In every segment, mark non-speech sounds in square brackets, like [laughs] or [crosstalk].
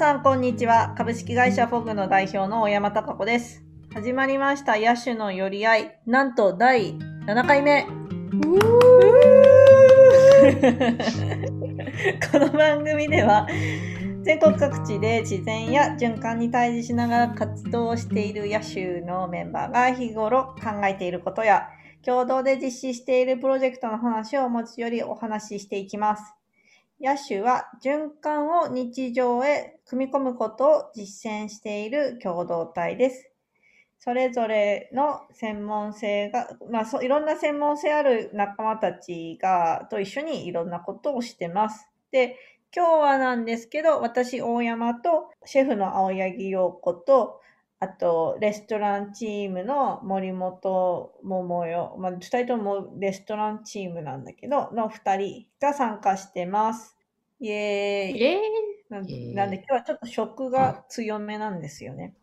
さん、こんにちは。株式会社フォグの代表の大山貴子です。始まりました、野手の寄り合い。なんと、第7回目。[laughs] この番組では、全国各地で自然や循環に対峙しながら活動している野手のメンバーが日頃考えていることや、共同で実施しているプロジェクトの話を持ち寄りお話ししていきます。野手は循環を日常へ組み込むことを実践している共同体です。それぞれの専門性が、まあ、そいろんな専門性ある仲間たちが、と一緒にいろんなことをしてます。で、今日はなんですけど、私、大山と、シェフの青柳陽子と、あと、レストランチームの森本桃代、まあ、二人ともレストランチームなんだけど、の二人が参加してます。イエーイ。イエーイなんで今日はちょっと食が強めなんですよね。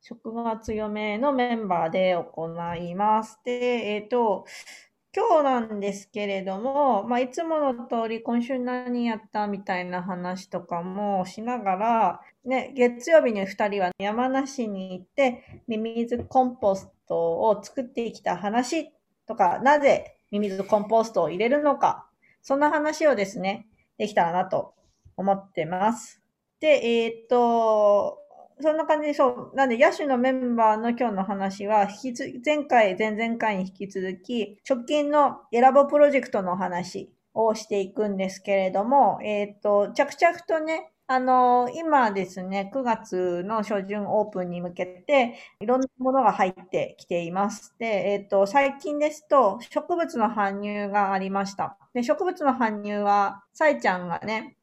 食が強めのメンバーで行います。で、えっ、ー、と、今日なんですけれども、まあ、いつもの通り今週何やったみたいな話とかもしながら、ね、月曜日に2人は山梨に行ってミミズコンポストを作ってきた話とか、なぜミミズコンポストを入れるのか、そんな話をですね、できたらなと思ってます。で、えっ、と、そんな感じで、そう。なんで、野手のメンバーの今日の話は、引きつ、前回、前々回に引き続き、直近の選ぼプロジェクトの話をしていくんですけれども、えっ、と、着々とね、あの、今ですね、9月の初旬オープンに向けて、いろんなものが入ってきています。で、えっ、と、最近ですと、植物の搬入がありました。で、植物の搬入は、サイちゃんがね、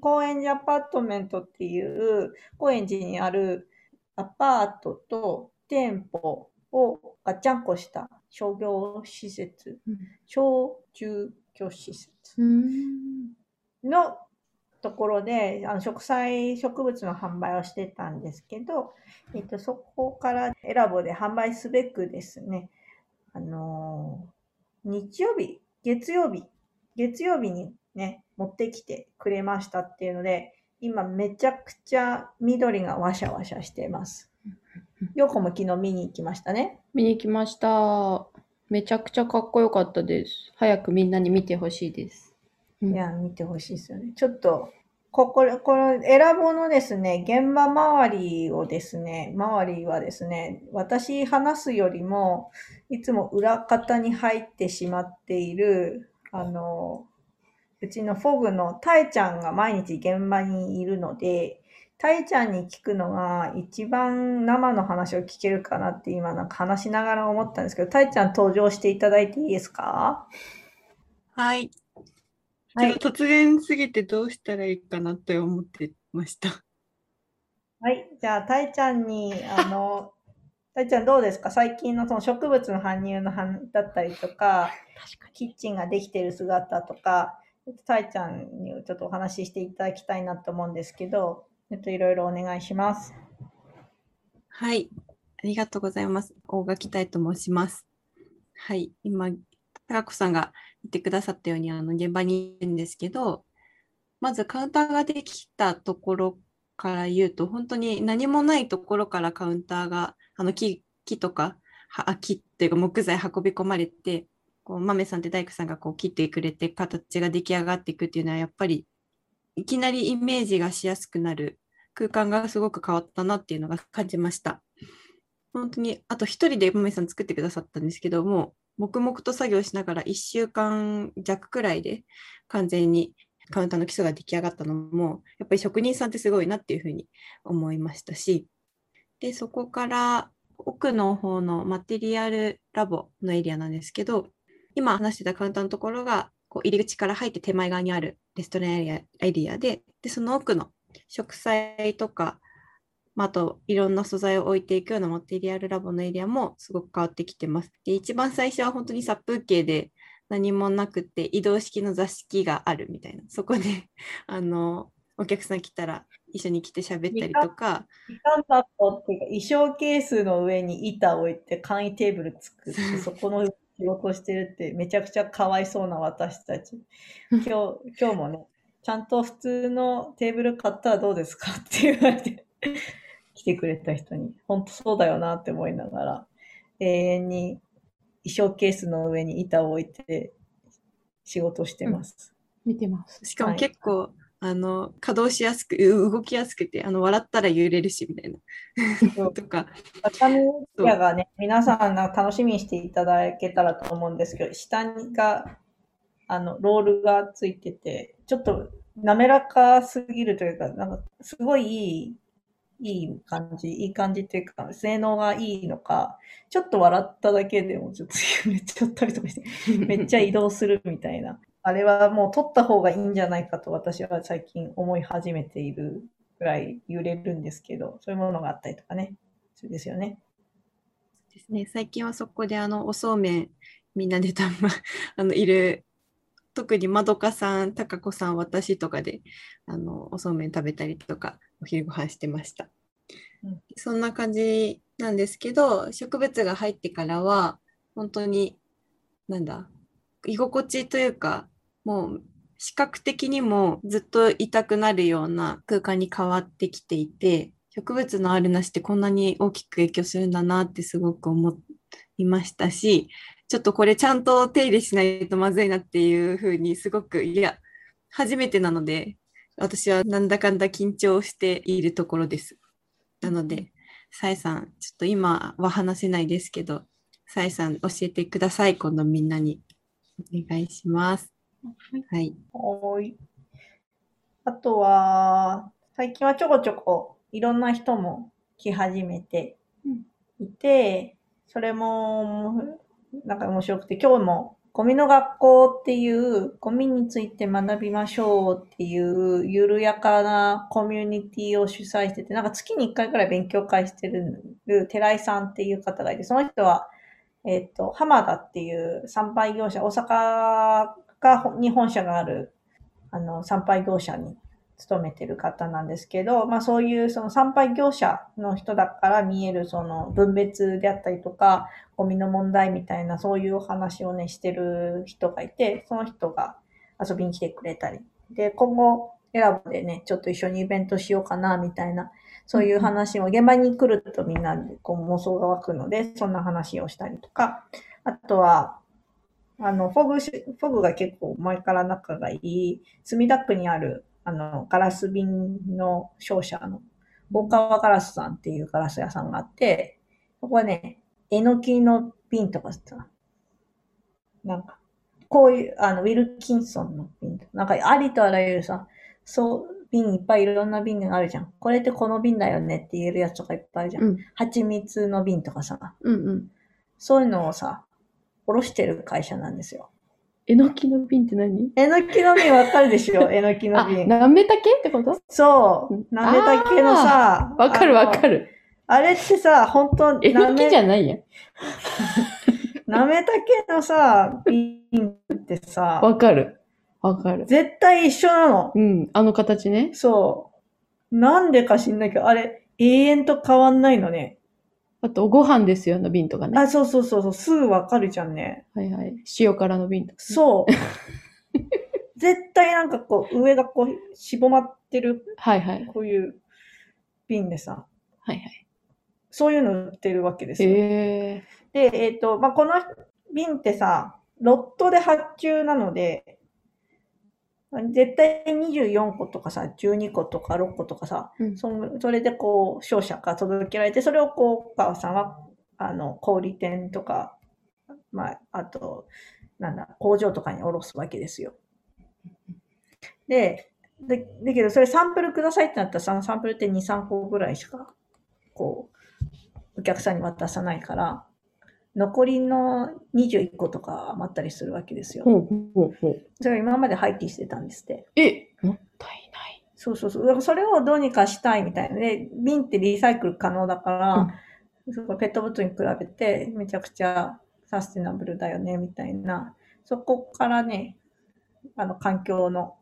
高円寺アパートメントっていう高円寺にあるアパートと店舗をガチャンコした商業施設、うん、小中居施設のところで、あの植栽植物の販売をしてたんですけど、えっと、そこから選ぼで販売すべくですね、あのー、日曜日、月曜日、月曜日にね、持ってきてくれましたっていうので、今めちゃくちゃ緑がワシャワシャしてます。よこも昨日見に行きましたね。見に行きました。めちゃくちゃかっこよかったです。早くみんなに見てほしいです。いや、見てほしいですよね。ちょっと、ここ、この選ぼのですね、現場周りをですね、周りはですね、私話すよりも、いつも裏方に入ってしまっている、あの、うちのフォグのタイちゃんが毎日現場にいるので、タイちゃんに聞くのが一番生の話を聞けるかなって今なんか話しながら思ったんですけど、タイちゃん登場していただいていいですか？はい。はい、突然すぎてどうしたらいいかなって思ってました。はい。じゃあ、タイちゃんに、あの、[laughs] タイちゃんどうですか？最近のその植物の搬入のだったりとか、キッチンができてる姿とか、たいちゃんにちょっとお話ししていただきたいなと思うんですけど、えっと、いろいろお願いします。はい。ありがとうございます。大垣たいと申します。はい。今、高子さんが言ってくださったように、あの、現場にいるんですけど、まずカウンターができたところから言うと、本当に何もないところからカウンターが、あの木、木とか、木っていうか木材運び込まれて、こう豆さんって大工さんがこう切ってくれて形が出来上がっていくっていうのはやっぱりいきなりイメージがしやすくなる空間がすごく変わったなっていうのが感じました。本当にあと一人で豆さん作ってくださったんですけども黙々と作業しながら1週間弱くらいで完全にカウンターの基礎が出来上がったのもやっぱり職人さんってすごいなっていうふうに思いましたしでそこから奥の方のマテリアルラボのエリアなんですけど今話してたカウンターのところが、こう入り口から入って手前側にあるレストランエリアで、で、その奥の植栽とか、まあ、あといろんな素材を置いていくようなマテリアルラボのエリアもすごく変わってきてます。で、一番最初は本当に殺風景で何もなくて移動式の座敷があるみたいな、そこで [laughs] あの、お客さん来たら一緒に来て喋ったりとか。っていうか衣装ケースの上に板を置いて簡易テーブル作って、そこの仕事してるってめちゃくちゃかわいそうな私たち。[laughs] 今日、今日もね、ちゃんと普通のテーブル買ったらどうですかって言われて、来てくれた人に、本当そうだよなって思いながら、永遠に衣装ケースの上に板を置いて仕事してます。見てます。しかもはい結構、あの、稼働しやすく、う動きやすくて、あの、笑ったら揺れるし、みたいな。そう [laughs] とか、畳屋がね、皆さんが楽しみにしていただけたらと思うんですけど、下にが、あの、ロールがついてて、ちょっと滑らかすぎるというか、なんか、すごいいい、いい感じ、いい感じというか、性能がいいのか、ちょっと笑っただけでもちょっと [laughs] 揺れちゃったりとかして、めっちゃ移動するみたいな。あれはもう取った方がいいんじゃないかと私は最近思い始めているぐらい揺れるんですけど、そういうものがあったりとかね。そうですよね。ですね、最近はそこであのおそうめんみんなでたま [laughs] あのいる特にまどかさん、たかこさん、私とかであのおそうめん食べたりとかお昼ご飯してました。うんそんな感じなんですけど植物が入ってからは本当になんだ居心地というかもう視覚的にもずっと痛くなるような空間に変わってきていて植物のあるなしってこんなに大きく影響するんだなってすごく思いましたしちょっとこれちゃんと手入れしないとまずいなっていうふうにすごくいや初めてなので私はなんだかんだ緊張しているところです。なので、さえさん、ちょっと今は話せないですけど、さえさん教えてください、今度みんなに。お願いします。はい。はーい。あとは、最近はちょこちょこいろんな人も来始めていて、それもなんか面白くて、今日もゴミの学校っていうゴミについて学びましょうっていう緩やかなコミュニティを主催してて、なんか月に1回くらい勉強会してる寺井さんっていう方がいて、その人は、えっ、と、浜田っていう参拝業者、大阪がに本社があるあの参拝業者に勤めてる方なんですけど、まあそういうその参拝業者の人だから見えるその分別であったりとか、ゴミの問題みたいなそういうお話をね、してる人がいて、その人が遊びに来てくれたり。で、今後、エラボでね、ちょっと一緒にイベントしようかな、みたいな、そういう話も、現場に来るとみんなでこう妄想が湧くので、そんな話をしたりとか、あとは、あの、フォグし、フォグが結構前から仲がいい、墨田区にある、あの、ガラス瓶の商社の、大川ガラスさんっていうガラス屋さんがあって、そこはね、えのきの瓶とかさ、なんか、こういう、あの、ウィルキンソンの瓶とか、なんかありとあらゆるさ、そう、瓶いっぱいいろんな瓶があるじゃん。これってこの瓶だよねって言えるやつとかいっぱいあるじゃん。うん。蜂蜜の瓶とかさ、うんうん。そういうのをさ、おろしてる会社なんですよ。えのきの瓶って何？えのきの瓶わかるでしょ？[laughs] えのきのあ、瓶。なめたけってこと？そううん。なめたけのさ、わかるわかる。る。あれってさ、本当えのきじゃゃないやん。[laughs] なめたけのさ、瓶ってさ、わかる。わかる。絶対一緒なの。うん。あの形ね。そう。なんでか知んないけど、あれ、永遠と変わんないのね。あと、ご飯ですよの瓶とかね。あ、そうそうそうそう、すぐわかるじゃんね。はいはい。塩辛の瓶とかね。そう。[laughs] 絶対なんかこう、上がこう、しぼまってる、はいはい。こういう瓶でさ、はいはい。そういうの売ってるわけですよ。へえ。で、えっ、と、まあ、この瓶ってさ、ロットで発注なので、絶対24個とかさ、12個とか6個とかさ、うんそんそれでこう、商社から届けられて、それをこう、川さんは、あの、小売店とか、まあ、あと、なんだ、工場とかに卸すわけですよ。で、で、だけど、それサンプルくださいってなったら、そのサンプルって2、3個ぐらいしか、こう、お客さんに渡さないから、残りの21個とか余ったりするわけですよ。ほうほうほう。それが今まで廃棄してたんですって。え、もったいない。そうそうそう。だからそれをどうにかしたいみたいな。で、瓶ってリサイクル可能だから、そこペットボトルに比べてめちゃくちゃサステナブルだよね、みたいな。そこからね、あの、環境の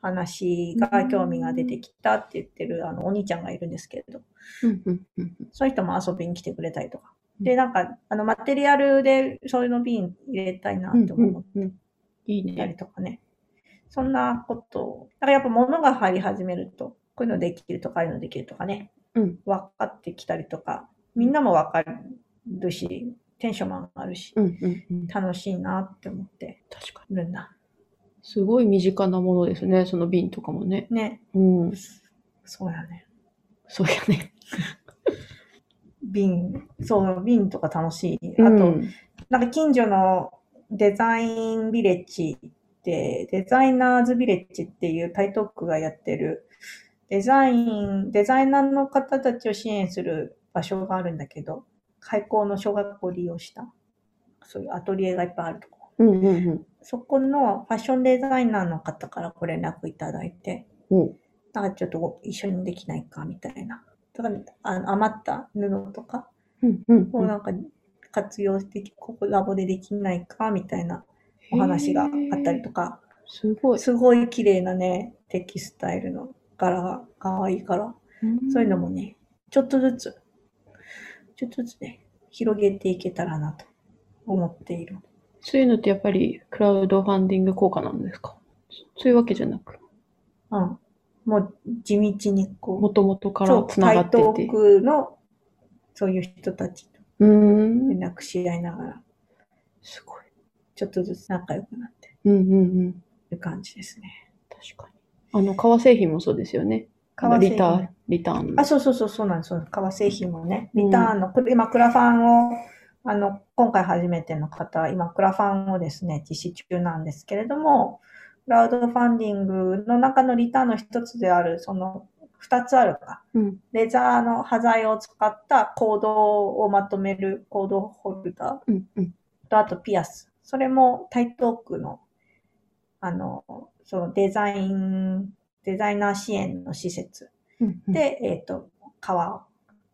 話が興味が出てきたって言ってる、あの、お兄ちゃんがいるんですけれど、うんうんうんそういう人も遊びに来てくれたりとか。うんで、なんか、あの、マテリアルでそういうの瓶入れたいなうん。って思っうんうん。いいたりね。とかね。そんなことを、だからやっぱ物が入り始めると、こういうのできるとか、ああいうのできるとかね、うん。分かってきたりとか、みんなも分かるし、テンションも上がるし、うんうんうん。楽しいなって思って確かるんだ。に。すごい身近なものですね、その瓶とかもね。ね、うん。そうやね。そうやね。瓶、そう、瓶とか楽しい。あと、うんなんか近所のデザインビレッジって、デザイナーズビレッジっていう台東区がやってるデザイン、デザイナーの方たちを支援する場所があるんだけど、開校の小学校を利用した、そういうアトリエがいっぱいあるところ。うんうんうん。そこのファッションデザイナーの方からご連絡いただいて、おうなんかちょっと一緒にできないかみたいな。だからあの余った布とか。をなんか活用して、ここラボでできないかみたいなお話があったりとか、すごい。すごい綺麗なね、テキスタイルの柄が可愛いから、そういうのもね、ちょっとずつ、ちょっとずつね、広げていけたらなと思っている。そういうのってやっぱりクラウドファンディング効果なんですか？そういうわけじゃなく、うん。もう地道にこもう、ともとからつなが台ってて東。区のそういう人たちとうーん。連絡し合いながら、すごい。ちょっとずつ仲良くなってうんうんうん。いる感じですね。確かに。あの、革製品もそうですよね。革製品リターン、リターンの。あ、そうそうそう、そうなんです。革製品もね、リターンの、これ今、クラファンを、あの、今回初めての方は、今、クラファンをですね、実施中なんですけれども、クラウドファンディングの中のリターンの一つである、その、二つあるか。うん。レザーの端材を使ったコードをまとめるコードホルダーうんうん。と、あとピアス。それも台東区の、あの、そのデザイン、デザイナー支援の施設うんうん、で、えっ、と、革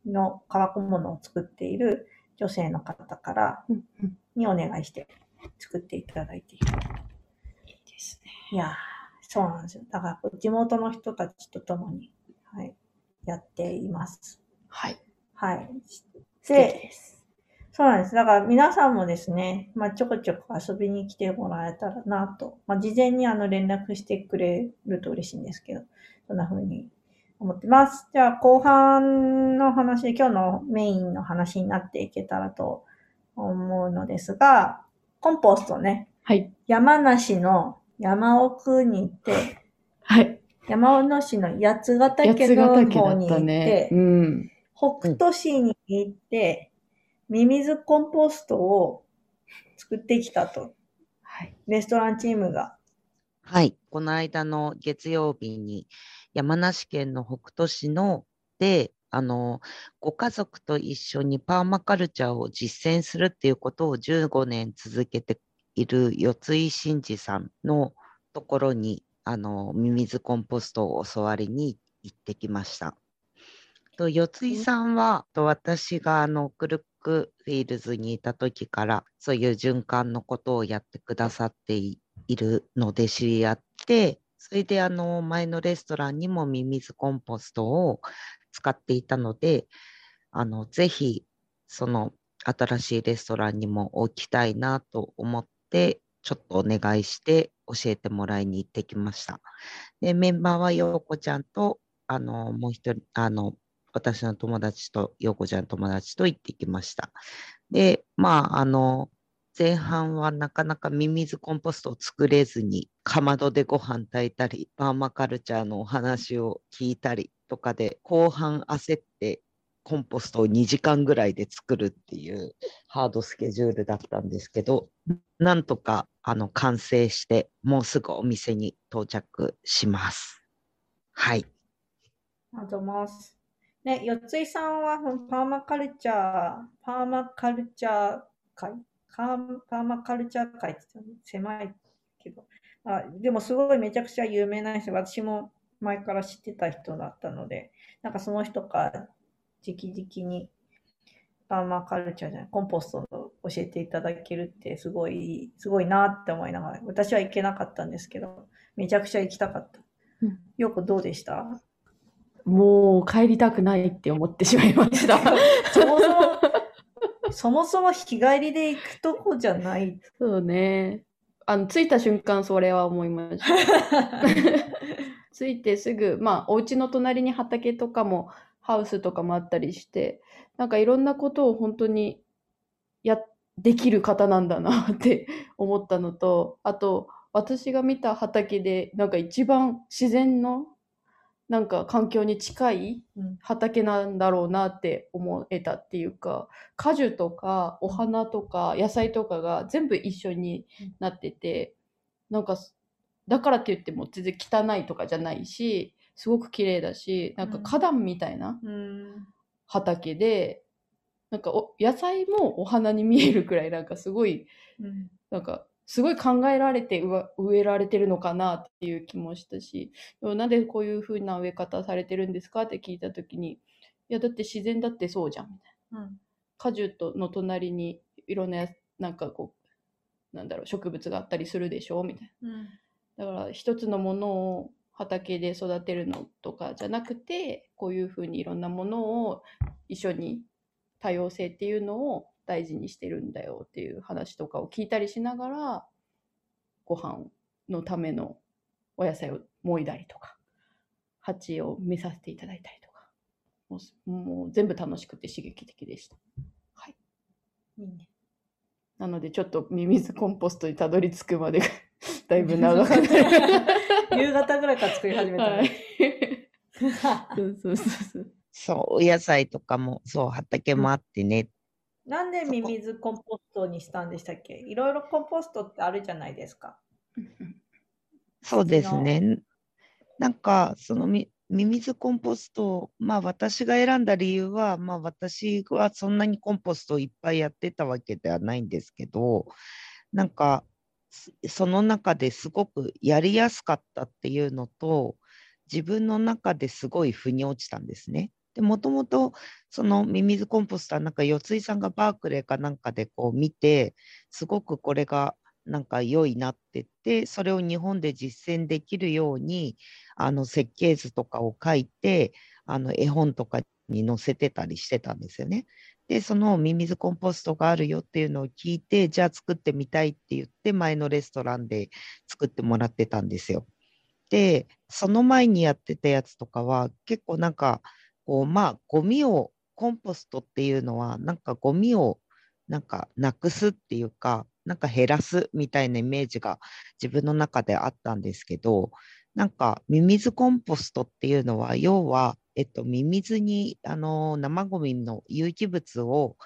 の、革小物を作っている女性の方からにお願いして作っていただいている。ですね。いやー、そうなんですよ。だから、地元の人たちと共に、はい、やっています。はい。はい。で。そうなんです。だから皆さんもですね、まあ、ちょこちょこ遊びに来てもらえたらなと、まあ、事前にあの連絡してくれると嬉しいんですけど、そんな風に思ってます。じゃあ後半の話で今日のメインの話になっていけたらと思うのですが、コンポストね、はい。山梨の山奥に行って、はい。山梨の八ヶ八岳のヶ岳だ方に行っったねて。、うん。北斗市に行って、ミミズコンポストを作ってきたと。はい。レストランチームが。はい、この間の月曜日に山梨県の北杜市ので、あの、ご家族と一緒にパーマカルチャーを実践するっていうことを15年続けている四井真二さんのところに、あの、ミミズコンポストを教わりに行ってきました。と四井さんは、と私があのクルックフィールズにいた時から、そういう循環のことをやってくださっているので知り合って、それであの前のレストランにもミミズコンポストを使っていたので、あのぜひその新しいレストランにも置きたいなと思っ、ちょっとお願いして教えてもらいに行ってきました。で、メンバーはようこちゃんと、あの、もう一人、あの、私の友達と、ようこちゃんの友達と行ってきました。で、まあ、あの、前半はなかなかミミズコンポストを作れずに、かまどでご飯炊いたり、パーマカルチャーのお話を聞いたりとかで、後半焦って、コンポストを2時間ぐらいで作るっていうハードスケジュールだったんですけど、なんとかあの完成して、もうすぐお店に到着します。はい。ありがとうございます。ね、四井さんはパーマカルチャー、パーマカルチャー会？カーパーマカルチャー会って言ったら狭いけど、あ、でもすごいめちゃくちゃ有名な人、私も前から知ってた人だったので、なんかその人か直々にパーマカルチャーじゃない、コンポストを教えていただけるってすごい、すごいなって思いながら、私は行けなかったんですけど、めちゃくちゃ行きたかった。うんよくどうでした？もう帰りたくないって思ってしまいました。[laughs] そもそも、そもそも日帰りで行くとこじゃない。そうね。あの、着いた瞬間それは思いました。[laughs] 着いてすぐ、まあ、お家の隣に畑とかも、ハウスとかもあったりして、なんかいろんなことを本当にや、できる方なんだなって [laughs] 思ったのと、あと、私が見た畑で、なんか一番自然の、なんか環境に近いうん。畑なんだろうなって思えたっていうか、果樹とかお花とか野菜とかが全部一緒になってて、なんかすだからって言っても全然汚いとかじゃないし、すごく綺麗だし、なんかうん。花壇みたいなうん。畑で、なんかお野菜もお花に見えるくらいなんかすごい、うん。なんかすごい考えられて植えられてるのかなっていう気もしたし、でもなんでこういう風な植え方されてるんですかって聞いたときに、いやだって自然だってそうじゃんみたいな。うん。果樹との隣にいろんなやなんかこうなんだろう植物があったりするでしょみたいうん。なだから一つのものを畑で育てるのとかじゃなくてこういうふうにいろんなものを一緒に多様性っていうのを大事にしてるんだよっていう話とかを聞いたりしながらご飯のためのお野菜をもいだりとか鉢を見させていただいたりとかもうすもう全部楽しくて刺激的でした。はいいいねなのでちょっとミミズコンポストにたどり着くまでが [laughs] だいぶ長くなる。夕方ぐらいから作り始めたはいね。[laughs] そうそうそうそう。そう、お野菜とかも、そう、畑もあってね。なんでミミズコンポストにしたんでしたっけ？いろいろコンポストってあるじゃないですか。そうですね。なんか、そのみ、ミミズコンポスト、まあ私が選んだ理由は、まあ私はそんなにコンポストをいっぱいやってたわけではないんですけど、なんか、すその中ですごくやりやすかったっていうのと、自分の中ですごい腑に落ちたんですね。で、もともとそのミミズコンポストはなんか四井さんがバークレーかなんかでこう見て、すごくこれがなんか良いなってって、それを日本で実践できるように、あの設計図とかを書いて、あの絵本とかに載せてたりしてたんですよね。で、そのミミズコンポストがあるよっていうのを聞いて、じゃあ作ってみたいって言って、前のレストランで作ってもらってたんですよ。で、その前にやってたやつとかは、結構なんか、こう、まあ、ゴミを、コンポストっていうのは、なんかゴミを、なんかなくすっていうか、なんか減らすみたいなイメージが自分の中であったんですけど、なんかミミズコンポストっていうのは、要は、えっと、ミミズにあの生ゴミの有機物を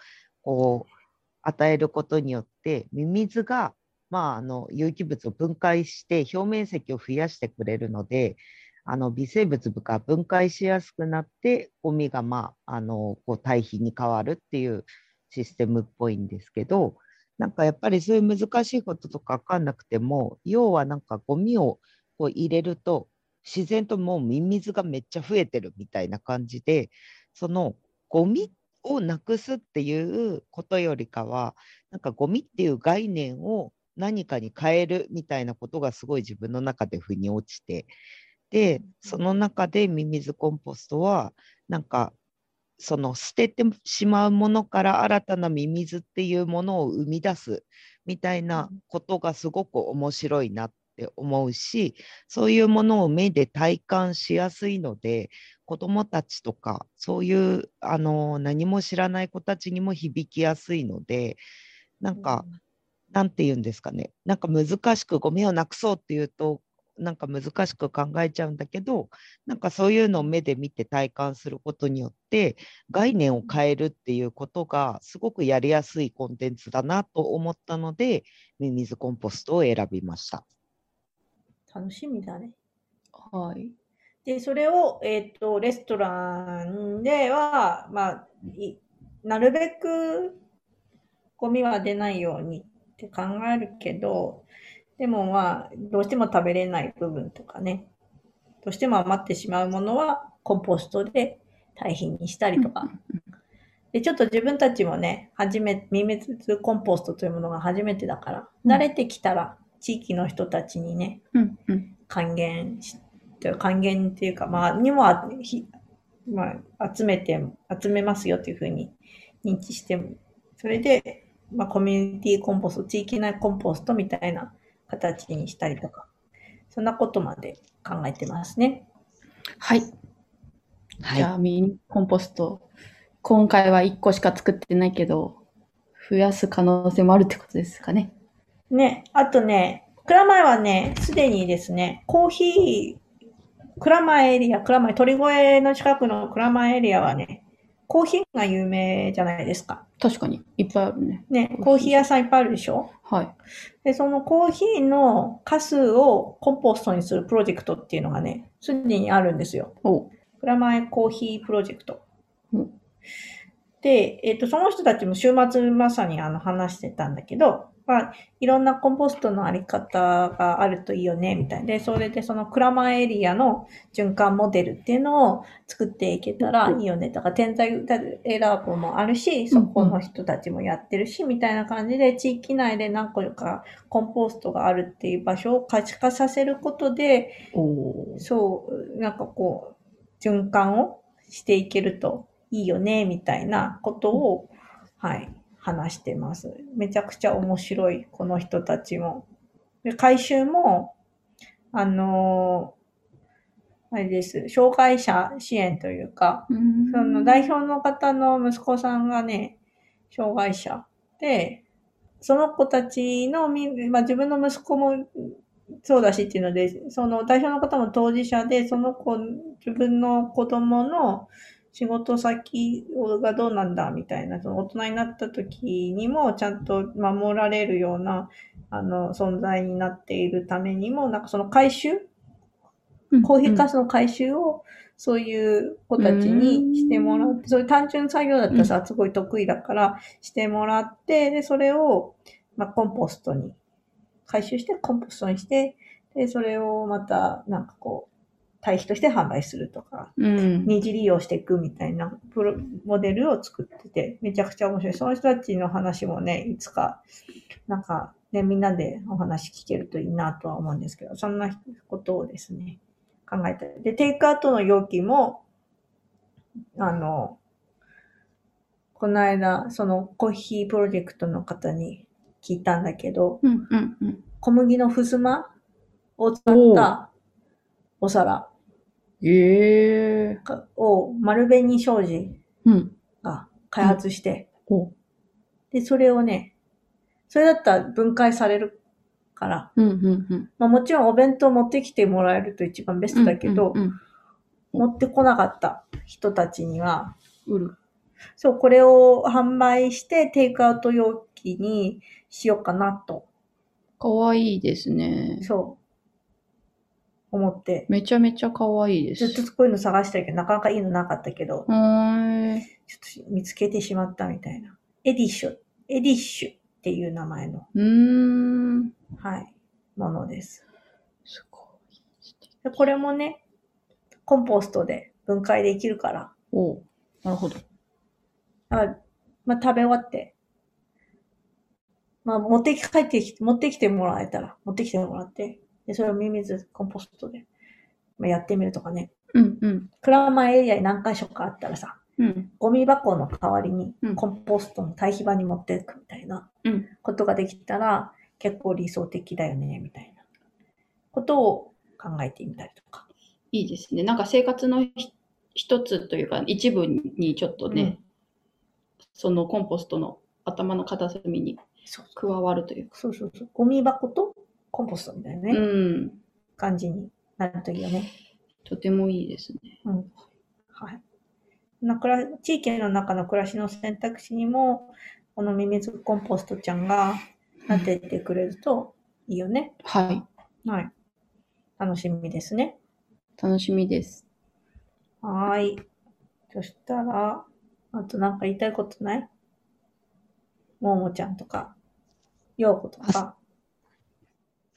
こう与えることによって、ミミズが、まあ、あの有機物を分解して表面積を増やしてくれるので、あの微生物が分解しやすくなって、ゴミが、まあ、あのこう堆肥に変わるっていうシステムっぽいんですけど、なんかやっぱりそういう難しいこととか分かんなくても、要はなんかゴミをこう入れると、自然ともうミミズがめっちゃ増えてるみたいな感じで、そのゴミをなくすっていうことよりかは、なんかゴミっていう概念を何かに変えるみたいなことがすごい自分の中で腑に落ちて、で、その中でミミズコンポストは、なんかその捨ててしまうものから新たなミミズっていうものを生み出すみたいなことがすごく面白いなって思うし、そういうものを目で体感しやすいので、子どもたちとか、そういうあの何も知らない子たちにも響きやすいので、なんか、なんて言うんですかね、なんか難しくゴミをなくそうっていうと、なんか難しく考えちゃうんだけど、なんかそういうのを目で見て体感することによって、概念を変えるっていうことがすごくやりやすいコンテンツだなと思ったので、ミミズコンポストを選びました。楽しみだね。はい。で、それを、えっ、と、レストランでは、まあ、いなるべくゴミは出ないようにって考えるけど、でもまあ、どうしても食べれない部分とかね、どうしても余ってしまうものはコンポストで堆肥にしたりとか。で、ちょっと自分たちもね、初め、ミミズコンポストというものが初めてだから、うん慣れてきたら地域の人たちにね、うんうん。還元し、還元っていうか、まあ、にもあ、ひまあ、集めて、集めますよというふうに認知しても、それで、まあ、コミュニティコンポスト、地域内コンポストみたいな形にしたりとか、そんなことまで考えてますね。はい。はい。じゃあ、ミニコンポスト。今回は1個しか作ってないけど、増やす可能性もあるってことですかね。ね、あとね、蔵前はね、すでにですね、コーヒー、蔵前エリア、蔵前、鳥越の近くの蔵前エリアはね、コーヒーが有名じゃないですか。確かに、いっぱいあるね。ね、コーヒー屋さんいっぱいあるでしょ？はい。で、そのコーヒーのカスをコンポストにするプロジェクトっていうのがね、すでにあるんですよ。お蔵前コーヒープロジェクト。うんで、えっ、と、その人たちも週末まさにあの話してたんだけど、まあ、いろんなコンポストのあり方があるといいよね、みたいで、それでその蔵前エリアの循環モデルっていうのを作っていけたらいいよね。だから天才選ぶもあるし、そこの人たちもやってるし、みたいな感じで、地域内で何個かコンポストがあるっていう場所を価値化させることで、そう、なんかこう、循環をしていけるといいよね、みたいなことを、はい、話してます。めちゃくちゃ面白い、この人たちも。で、回収も、あのーあれです、障害者支援というか、うーんその代表の方の息子さんがね、障害者で、その子たちのみ、まあ自分の息子もそうだしっていうので、その代表の方も当事者で、その子、自分の子供の仕事先がどうなんだみたいな、その大人になった時にもちゃんと守られるような、あの、存在になっているためにも、なんかその回収？コーヒーカスの回収を、そういう子たちにしてもらって、そういう単純作業だったらさ、すごい得意だからしてもらって、で、それを、まあ、コンポストに、回収してコンポストにして、で、それをまた、なんかこう、堆肥として販売するとか、うん。二次利用していくみたいなプロモデルを作ってて、めちゃくちゃ面白い。その人たちの話もね、いつか、なんか、ね、みんなでお話聞けるといいなとは思うんですけど、そんなことをですね、考えたり。で、テイクアウトの容器も、あの、この間、そのコーヒープロジェクトの方に聞いたんだけど、うんうんうん。小麦のふすまを使ったお皿ええがを丸紅商事うん。が開発して、おで、それをね、それだったら分解されるから、うんうんうん。まあもちろんお弁当持ってきてもらえると一番ベストだけど、うんうん持ってこなかった人たちには、うん、売る。そう、これを販売してテイクアウト容器にしようかなと、かわいいですね。そう、思って、めちゃめちゃかわいいです。ずっとこういうの探したけど、なかなかいいのなかったけど。ちょっと見つけてしまったみたいな。エディッシュ、エディッシュっていう名前の、うーん。はい、ものです。すごい。でこれもね、コンポストで分解できるから、おうなるほど。だからまあ、食べ終わって、まあ、持って帰ってきて、持ってきてもらえたら、持ってきてもらって、で、それをミミズコンポストで、まあ、やってみるとかね。うんうん。クラマエリアに何箇所かあったらさ、うん。ゴミ箱の代わりにうんコンポストの堆肥場に持っていくみたいなうん。ことができたら、結構理想的だよね、みたいなことを考えてみたりとか。いいですね。なんか生活のひ一つというか、一部にちょっとね、そのコンポストの頭の片隅に加わるというか。そうそうそう。ゴミ箱とコンポストみたいなね、うん。感じになるといいよね。とてもいいですね。うん。はい。なくら地域の中の暮らしの選択肢にも、このミミズコンポストちゃんがなってってくれるといいよね。はい。はい。楽しみですね。楽しみです。はーい。そしたら、あとなんか言いたいことない？ももちゃんとか、ようことか。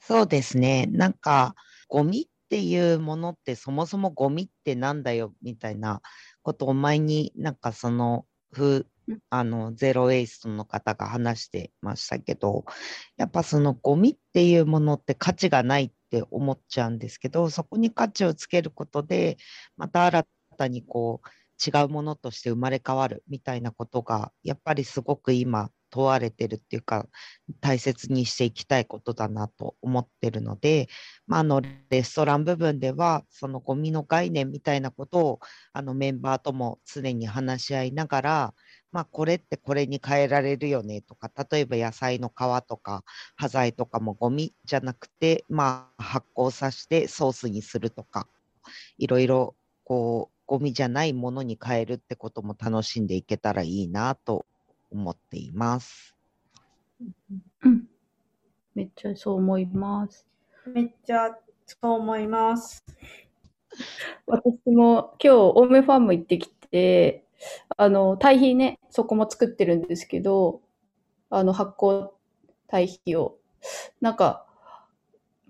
そうですね。なんか、ゴミっていうものってそもそもゴミってなんだよみたいなことを前になんかその、ふうんあの、ゼロエイストの方が話してましたけど、やっぱそのゴミっていうものって価値がないって思っちゃうんですけど、そこに価値をつけることで、また新たにこう、違うものとして生まれ変わるみたいなことが、やっぱりすごく今、問われてるっていうか大切にしていきたいことだなと思ってるので、まあ、あのレストラン部分ではそのゴミの概念みたいなことをあのメンバーとも常に話し合いながら、まあ、これってこれに変えられるよねとか例えば野菜の皮とか端材とかもゴミじゃなくて、まあ、発酵させてソースにするとかいろいろこうゴミじゃないものに変えるってことも楽しんでいけたらいいなと思っています。うん。めっちゃそう思います。めっちゃそう思います。私も今日、青梅ファーム行ってきて、あの、堆肥ね、そこも作ってるんですけど、あの、発酵堆肥を。なんか、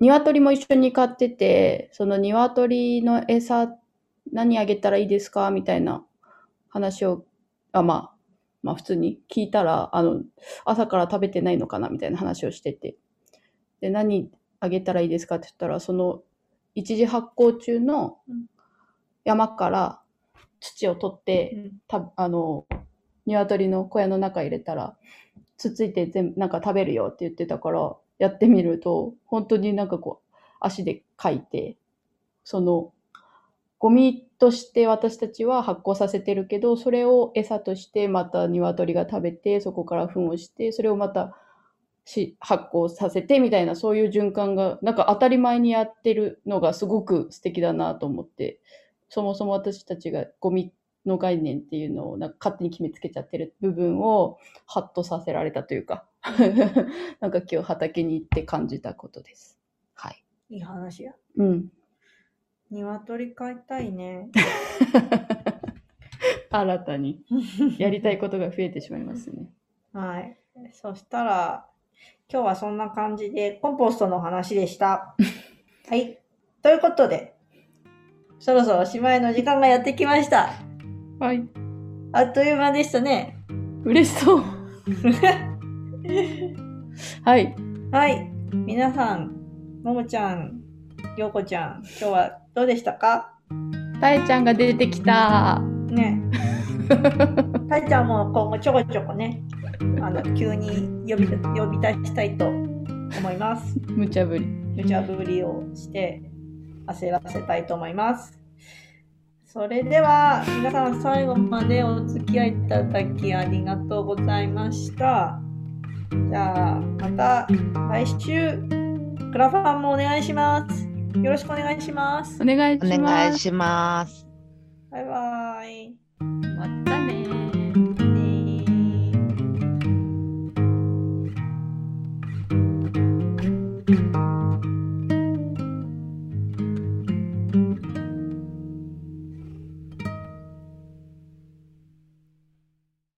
鶏も一緒に飼ってて、その鶏の餌、何あげたらいいですか？みたいな話を、あ、まあ、まあ普通に聞いたら、あの、朝から食べてないのかなみたいな話をしてて。で、何あげたらいいですかって言ったら、その、一時発酵中のうん山から土を取って、うんたあの鶏の小屋の中入れたらつっついて全部なんか食べるよって言ってたからやってみると本当になんかこう足でかいてそのゴミとして私たちは発酵させてるけどそれを餌としてまた鶏が食べてそこから糞をしてそれをまたし発酵させてみたいなそういう循環がなんか当たり前にやってるのがすごく素敵だなと思ってそもそも私たちがゴミの概念っていうのをなんか勝手に決めつけちゃってる部分をハッとさせられたというか [laughs] なんか今日畑に行って感じたことです。はい。いい話や。うん。鶏飼いたいね。[laughs] 新たにやりたいことが増えてしまいますね。はい。そしたら、今日はそんな感じで、コンポストの話でした。[laughs] はい。ということで、そろそろおしまいの時間がやってきました。はい。あっという間でしたね。嬉しそう。[laughs] はい。はい。皆さん、ももちゃん、ようこちゃん、今日はどうでしたか？たえちゃんが出てきた。ね。[laughs] たいちゃんも今後ちょこちょこね、あの、急に呼び、呼び出したいと思います。無茶ぶり。無茶ぶりをして焦らせたいと思います。それでは皆さん最後までお付き合いいただきありがとうございました。じゃあまた来週クラファンもお願いします。よろしくお願いします。お願いします。お願いします。バイバイ。またね